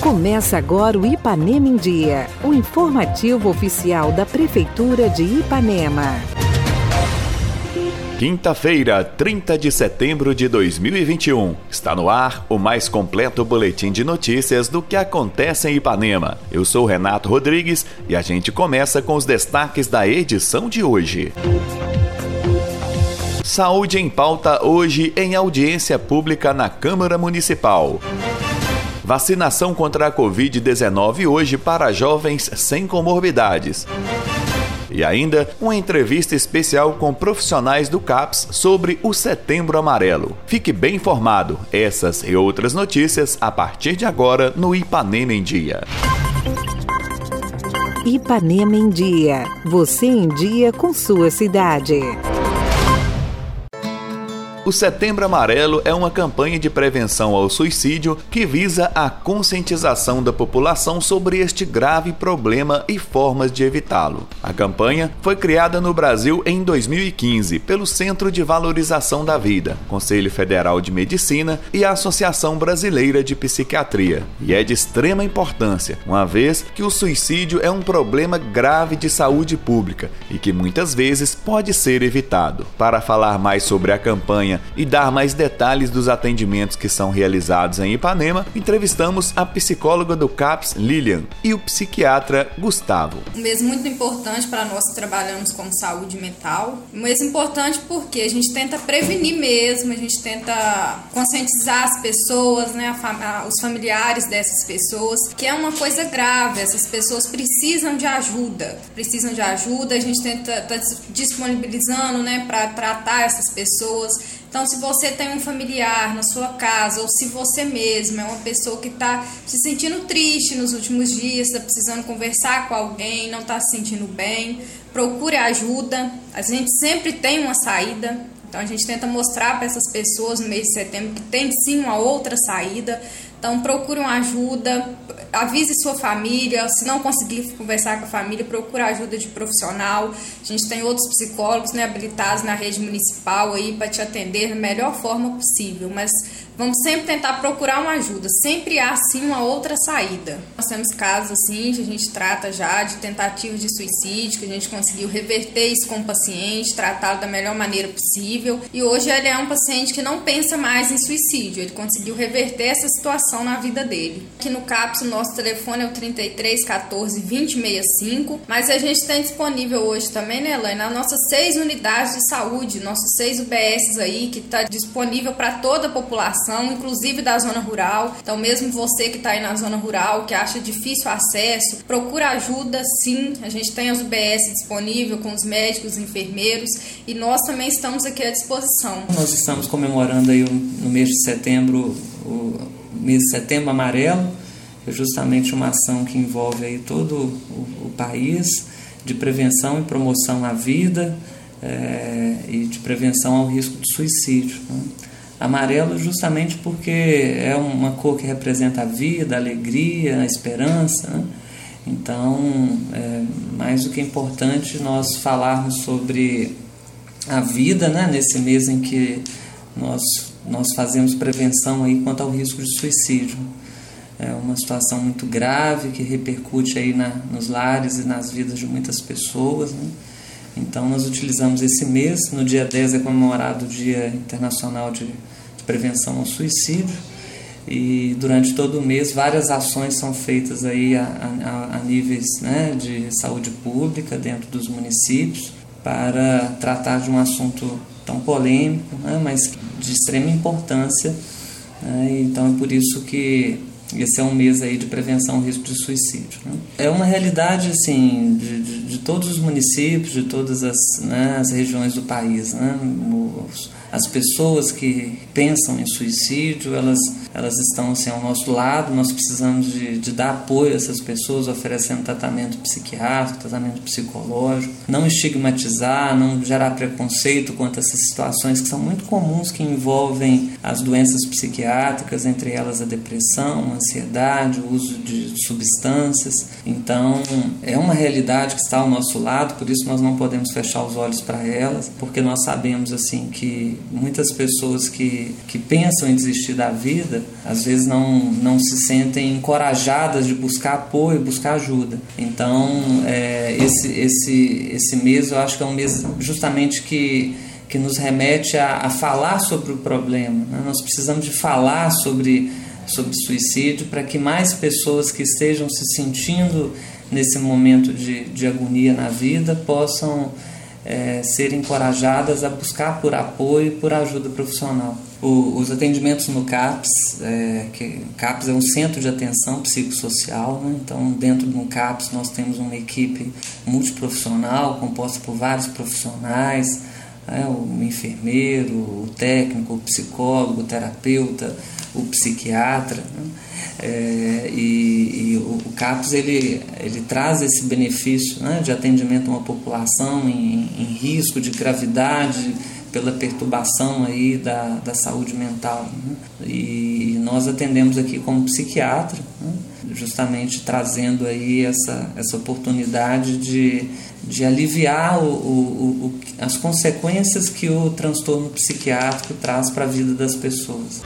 Começa agora o Ipanema em Dia, o informativo oficial da Prefeitura de Ipanema. Quinta-feira, 30 de setembro de 2021. Está no ar o mais completo boletim de notícias do que acontece em Ipanema. Eu sou Renato Rodrigues e a gente começa com os destaques da edição de hoje. Saúde em pauta hoje em audiência pública na Câmara Municipal. Vacinação contra a Covid-19 hoje para jovens sem comorbidades. E ainda uma entrevista especial com profissionais do CAPS sobre o Setembro Amarelo. Fique bem informado. Essas e outras notícias a partir de agora no Ipanema em Dia. Ipanema em Dia. Você em dia com sua cidade. O Setembro Amarelo é uma campanha de prevenção ao suicídio que visa a conscientização da população sobre este grave problema e formas de evitá-lo. A campanha foi criada no Brasil em 2015 pelo Centro de Valorização da Vida, Conselho Federal de Medicina e a Associação Brasileira de Psiquiatria, e é de extrema importância, uma vez que o suicídio é um problema grave de saúde pública e que muitas vezes pode ser evitado. Para falar mais sobre a campanha e dar mais detalhes dos atendimentos que são realizados em Ipanema, entrevistamos a psicóloga do CAPS, Lilian, e o psiquiatra Gustavo. Um mês muito importante para nós que trabalhamos com saúde mental. Um mês importante porque a gente tenta prevenir mesmo, a gente tenta conscientizar as pessoas, né, os familiares dessas pessoas, que é uma coisa grave, essas pessoas precisam de ajuda, precisam de ajuda, a gente tenta tá disponibilizando, né, para tratar essas pessoas então, se você tem um familiar na sua casa, ou se você mesmo é uma pessoa que está se sentindo triste nos últimos dias, está precisando conversar com alguém, não está se sentindo bem, procure ajuda. A gente sempre tem uma saída. Então, a gente tenta mostrar para essas pessoas no mês de setembro que tem sim uma outra saída. Então procure uma ajuda, avise sua família, se não conseguir conversar com a família, procure ajuda de profissional. A gente tem outros psicólogos né, habilitados na rede municipal aí para te atender da melhor forma possível, mas Vamos sempre tentar procurar uma ajuda, sempre há sim uma outra saída. Nós temos casos assim que a gente trata já de tentativas de suicídio, que a gente conseguiu reverter isso com o paciente, tratá-lo da melhor maneira possível. E hoje ele é um paciente que não pensa mais em suicídio, ele conseguiu reverter essa situação na vida dele. Aqui no CAPS o nosso telefone é o 33 14 2065, mas a gente tem disponível hoje também, né, Elaine, nas nossas seis unidades de saúde, nossos seis UBS aí, que está disponível para toda a população população, inclusive da zona rural. Então, mesmo você que está aí na zona rural, que acha difícil acesso, procura ajuda sim. A gente tem as UBS disponível com os médicos, enfermeiros e nós também estamos aqui à disposição. Nós estamos comemorando aí no mês de setembro, o mês de setembro amarelo, é justamente uma ação que envolve aí todo o, o país de prevenção e promoção à vida é, e de prevenção ao risco de suicídio. Né? Amarelo justamente porque é uma cor que representa a vida, a alegria, a esperança. Né? Então, é mais do que importante nós falarmos sobre a vida, né? nesse mês em que nós, nós fazemos prevenção aí quanto ao risco de suicídio. É uma situação muito grave que repercute aí na, nos lares e nas vidas de muitas pessoas. Né? Então, nós utilizamos esse mês. No dia 10 é comemorado o Dia Internacional de prevenção ao suicídio e durante todo o mês várias ações são feitas aí a, a, a níveis né, de saúde pública dentro dos municípios para tratar de um assunto tão polêmico, né, mas de extrema importância. Né, então é por isso que esse é um mês aí de prevenção ao risco de suicídio. Né? É uma realidade assim de, de, de, todos os municípios, de todas as, né, as regiões do país. Né? Os, as pessoas que pensam em suicídio, elas, elas estão assim, ao nosso lado, nós precisamos de, de dar apoio a essas pessoas, oferecendo tratamento psiquiátrico, tratamento psicológico, não estigmatizar, não gerar preconceito quanto a essas situações que são muito comuns que envolvem as doenças psiquiátricas, entre elas a depressão, ansiedade, o uso de substâncias. Então, é uma realidade que está ao nosso lado, por isso nós não podemos fechar os olhos para elas, porque nós sabemos assim que muitas pessoas que, que pensam em desistir da vida, às vezes não, não se sentem encorajadas de buscar apoio, buscar ajuda. Então, é, esse, esse, esse mês eu acho que é um mês justamente que que nos remete a, a falar sobre o problema. Né? Nós precisamos de falar sobre, sobre suicídio para que mais pessoas que estejam se sentindo nesse momento de, de agonia na vida possam é, ser encorajadas a buscar por apoio e por ajuda profissional. O, os atendimentos no CAPS, é, que CAPS é um centro de atenção psicossocial, né? então dentro do CAPS nós temos uma equipe multiprofissional composta por vários profissionais, né, o enfermeiro, o técnico, o psicólogo, o terapeuta, o psiquiatra. Né? É, e, e, o, CAPS ele, ele traz esse benefício né, de atendimento a uma população em, em risco de gravidade pela perturbação aí da, da saúde mental. Né? E nós atendemos aqui como psiquiatra, né? justamente trazendo aí essa, essa oportunidade de de aliviar o, o, o, as consequências que o transtorno psiquiátrico traz para a vida das pessoas.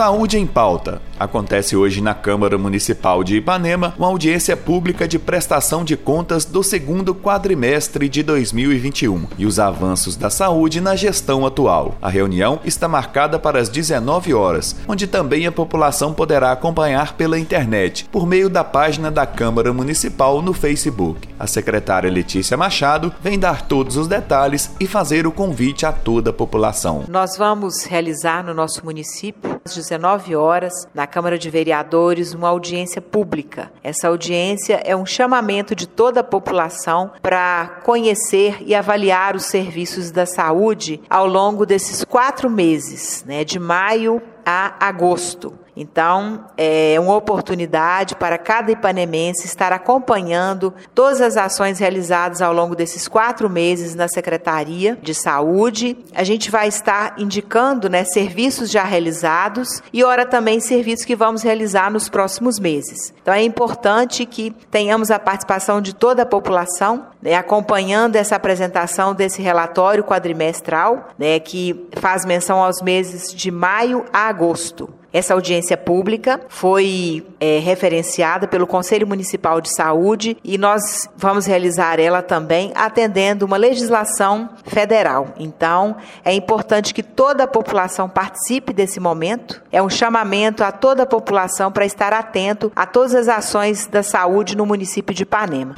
Saúde em Pauta. Acontece hoje na Câmara Municipal de Ipanema uma audiência pública de prestação de contas do segundo quadrimestre de 2021 e os avanços da saúde na gestão atual. A reunião está marcada para as 19 horas, onde também a população poderá acompanhar pela internet, por meio da página da Câmara Municipal no Facebook. A secretária Letícia Machado vem dar todos os detalhes e fazer o convite a toda a população. Nós vamos realizar no nosso município 19 horas, na Câmara de Vereadores, uma audiência pública. Essa audiência é um chamamento de toda a população para conhecer e avaliar os serviços da saúde ao longo desses quatro meses, né, de maio a agosto. Então, é uma oportunidade para cada ipanemense estar acompanhando todas as ações realizadas ao longo desses quatro meses na Secretaria de Saúde. A gente vai estar indicando né, serviços já realizados e, ora, também serviços que vamos realizar nos próximos meses. Então, é importante que tenhamos a participação de toda a população, né, acompanhando essa apresentação desse relatório quadrimestral, né, que faz menção aos meses de maio a agosto. Essa audiência pública foi é, referenciada pelo Conselho Municipal de Saúde e nós vamos realizar ela também atendendo uma legislação federal. Então, é importante que toda a população participe desse momento. É um chamamento a toda a população para estar atento a todas as ações da saúde no município de Ipanema.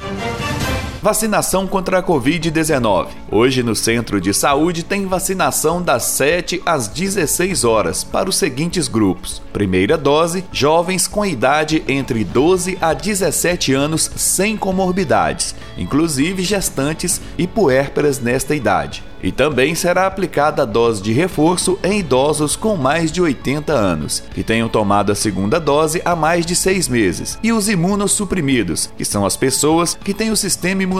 Vacinação contra a Covid-19. Hoje no Centro de Saúde tem vacinação das 7 às 16 horas para os seguintes grupos: primeira dose, jovens com idade entre 12 a 17 anos sem comorbidades, inclusive gestantes e puérperas nesta idade. E também será aplicada a dose de reforço em idosos com mais de 80 anos, que tenham tomado a segunda dose há mais de seis meses, e os imunossuprimidos, que são as pessoas que têm o sistema imunológico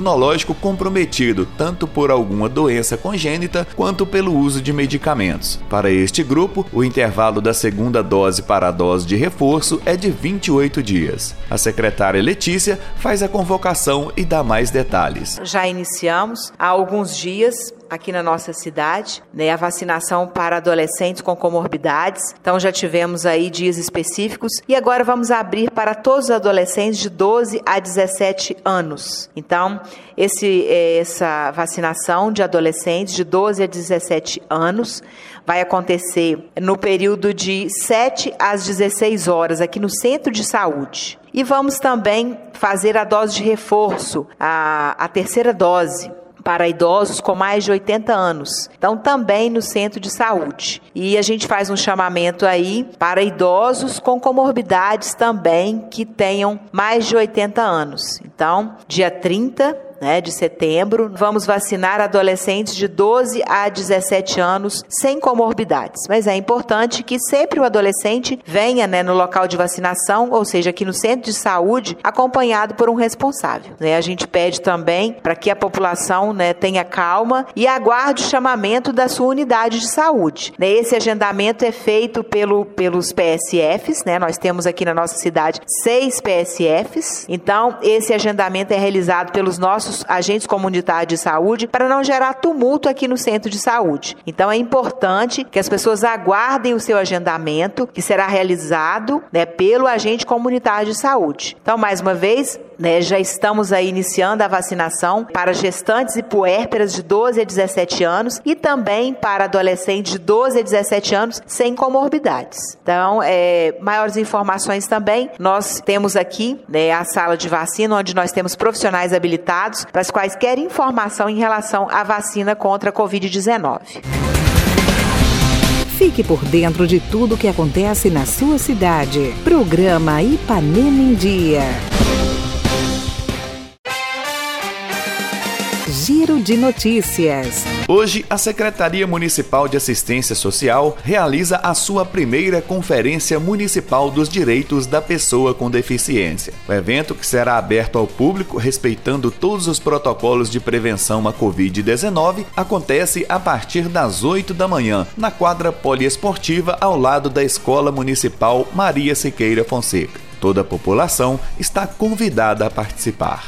comprometido tanto por alguma doença congênita quanto pelo uso de medicamentos. Para este grupo, o intervalo da segunda dose para a dose de reforço é de 28 dias. A secretária Letícia faz a convocação e dá mais detalhes. Já iniciamos há alguns dias aqui na nossa cidade, né, a vacinação para adolescentes com comorbidades. Então já tivemos aí dias específicos e agora vamos abrir para todos os adolescentes de 12 a 17 anos. Então, esse, é, essa vacinação de adolescentes de 12 a 17 anos vai acontecer no período de 7 às 16 horas aqui no Centro de Saúde. E vamos também fazer a dose de reforço, a, a terceira dose para idosos com mais de 80 anos. Então, também no centro de saúde. E a gente faz um chamamento aí para idosos com comorbidades também que tenham mais de 80 anos. Então, dia 30 né, de setembro, vamos vacinar adolescentes de 12 a 17 anos sem comorbidades. Mas é importante que sempre o adolescente venha né, no local de vacinação, ou seja, aqui no centro de saúde, acompanhado por um responsável. Né? A gente pede também para que a população né, tenha calma e aguarde o chamamento da sua unidade de saúde. Né? Esse agendamento é feito pelo, pelos PSFs, né? nós temos aqui na nossa cidade seis PSFs, então esse agendamento é realizado pelos nossos nossos agentes comunitários de saúde para não gerar tumulto aqui no centro de saúde. Então é importante que as pessoas aguardem o seu agendamento, que será realizado né, pelo agente comunitário de saúde. Então, mais uma vez, né, já estamos aí iniciando a vacinação para gestantes e puérperas de 12 a 17 anos e também para adolescentes de 12 a 17 anos sem comorbidades. Então, é, maiores informações também, nós temos aqui né, a sala de vacina, onde nós temos profissionais habilitados para as quais querem informação em relação à vacina contra a Covid-19. Fique por dentro de tudo o que acontece na sua cidade. Programa Ipanema em Dia. Giro de Notícias. Hoje, a Secretaria Municipal de Assistência Social realiza a sua primeira Conferência Municipal dos Direitos da Pessoa com Deficiência. O evento, que será aberto ao público respeitando todos os protocolos de prevenção à Covid-19, acontece a partir das 8 da manhã, na quadra poliesportiva ao lado da Escola Municipal Maria Siqueira Fonseca. Toda a população está convidada a participar.